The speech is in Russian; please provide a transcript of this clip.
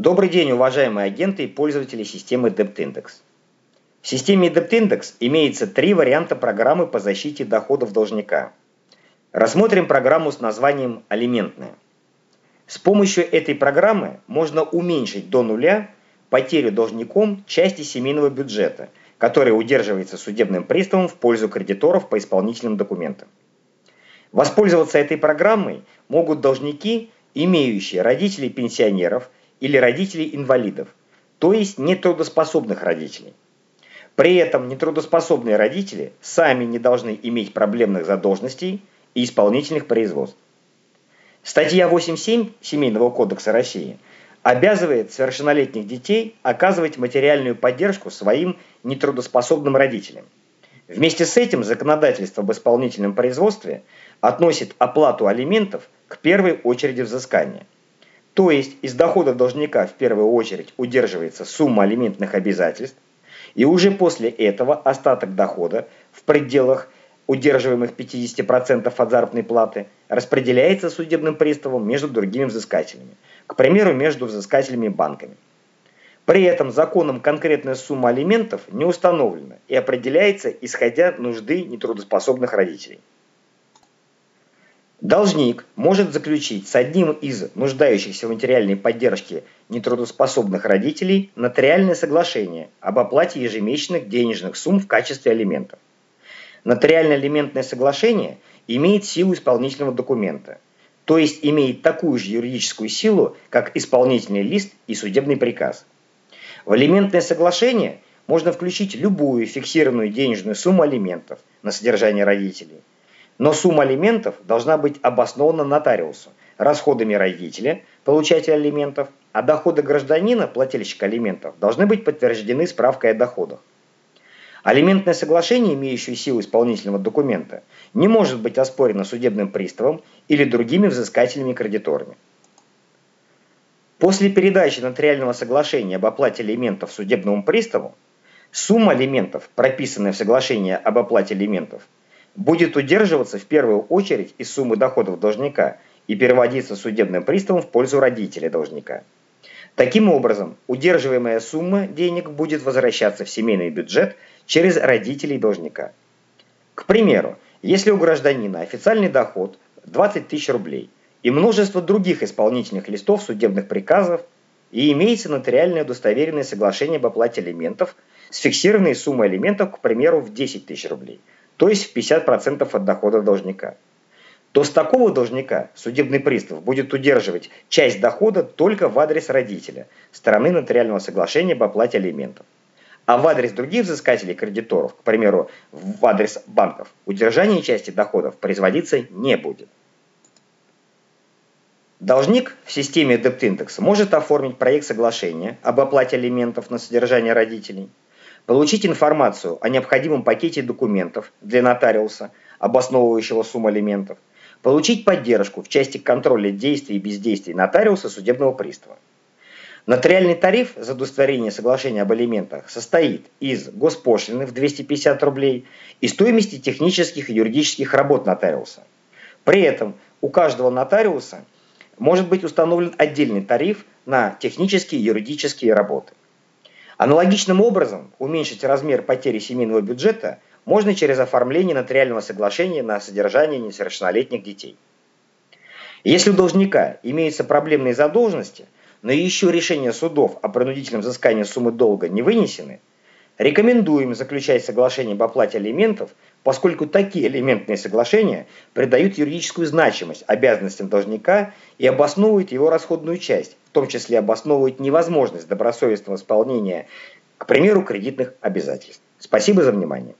Добрый день, уважаемые агенты и пользователи системы DebtIndex. В системе DebtIndex имеется три варианта программы по защите доходов должника. Рассмотрим программу с названием «Алиментная». С помощью этой программы можно уменьшить до нуля потерю должником части семейного бюджета, которая удерживается судебным приставом в пользу кредиторов по исполнительным документам. Воспользоваться этой программой могут должники, имеющие родителей пенсионеров – или родителей инвалидов, то есть нетрудоспособных родителей. При этом нетрудоспособные родители сами не должны иметь проблемных задолженностей и исполнительных производств. Статья 8.7 Семейного кодекса России обязывает совершеннолетних детей оказывать материальную поддержку своим нетрудоспособным родителям. Вместе с этим законодательство об исполнительном производстве относит оплату алиментов к первой очереди взыскания – то есть из доходов должника в первую очередь удерживается сумма алиментных обязательств, и уже после этого остаток дохода в пределах удерживаемых 50% от заработной платы распределяется судебным приставом между другими взыскателями, к примеру, между взыскателями и банками. При этом законом конкретная сумма алиментов не установлена и определяется исходя нужды нетрудоспособных родителей. Должник может заключить с одним из нуждающихся в материальной поддержке нетрудоспособных родителей нотариальное соглашение об оплате ежемесячных денежных сумм в качестве алиментов. Нотариальное алиментное соглашение имеет силу исполнительного документа, то есть имеет такую же юридическую силу, как исполнительный лист и судебный приказ. В алиментное соглашение можно включить любую фиксированную денежную сумму алиментов на содержание родителей, но сумма алиментов должна быть обоснована нотариусу расходами родителя, получателя алиментов, а доходы гражданина, плательщика алиментов, должны быть подтверждены справкой о доходах. Алиментное соглашение, имеющее силу исполнительного документа, не может быть оспорено судебным приставом или другими взыскателями-кредиторами. После передачи нотариального соглашения об оплате алиментов судебному приставу, сумма алиментов, прописанная в соглашении об оплате алиментов, будет удерживаться в первую очередь из суммы доходов должника и переводиться судебным приставом в пользу родителя должника. Таким образом, удерживаемая сумма денег будет возвращаться в семейный бюджет через родителей должника. К примеру, если у гражданина официальный доход 20 тысяч рублей и множество других исполнительных листов судебных приказов, и имеется нотариальное удостоверенное соглашение об оплате алиментов с фиксированной суммой алиментов, к примеру, в 10 тысяч рублей – то есть в 50% от дохода должника, то с такого должника судебный пристав будет удерживать часть дохода только в адрес родителя, стороны нотариального соглашения об оплате алиментов. А в адрес других взыскателей кредиторов, к примеру, в адрес банков, удержание части доходов производиться не будет. Должник в системе DebtIndex может оформить проект соглашения об оплате алиментов на содержание родителей, Получить информацию о необходимом пакете документов для нотариуса, обосновывающего сумму алиментов. Получить поддержку в части контроля действий и бездействий нотариуса судебного пристава. Нотариальный тариф за удостоверение соглашения об алиментах состоит из госпошлины в 250 рублей и стоимости технических и юридических работ нотариуса. При этом у каждого нотариуса может быть установлен отдельный тариф на технические и юридические работы. Аналогичным образом уменьшить размер потери семейного бюджета можно через оформление нотариального соглашения на содержание несовершеннолетних детей. Если у должника имеются проблемные задолженности, но еще решения судов о принудительном взыскании суммы долга не вынесены, рекомендуем заключать соглашение об оплате алиментов, поскольку такие алиментные соглашения придают юридическую значимость обязанностям должника и обосновывают его расходную часть, в том числе обосновывают невозможность добросовестного исполнения, к примеру, кредитных обязательств. Спасибо за внимание.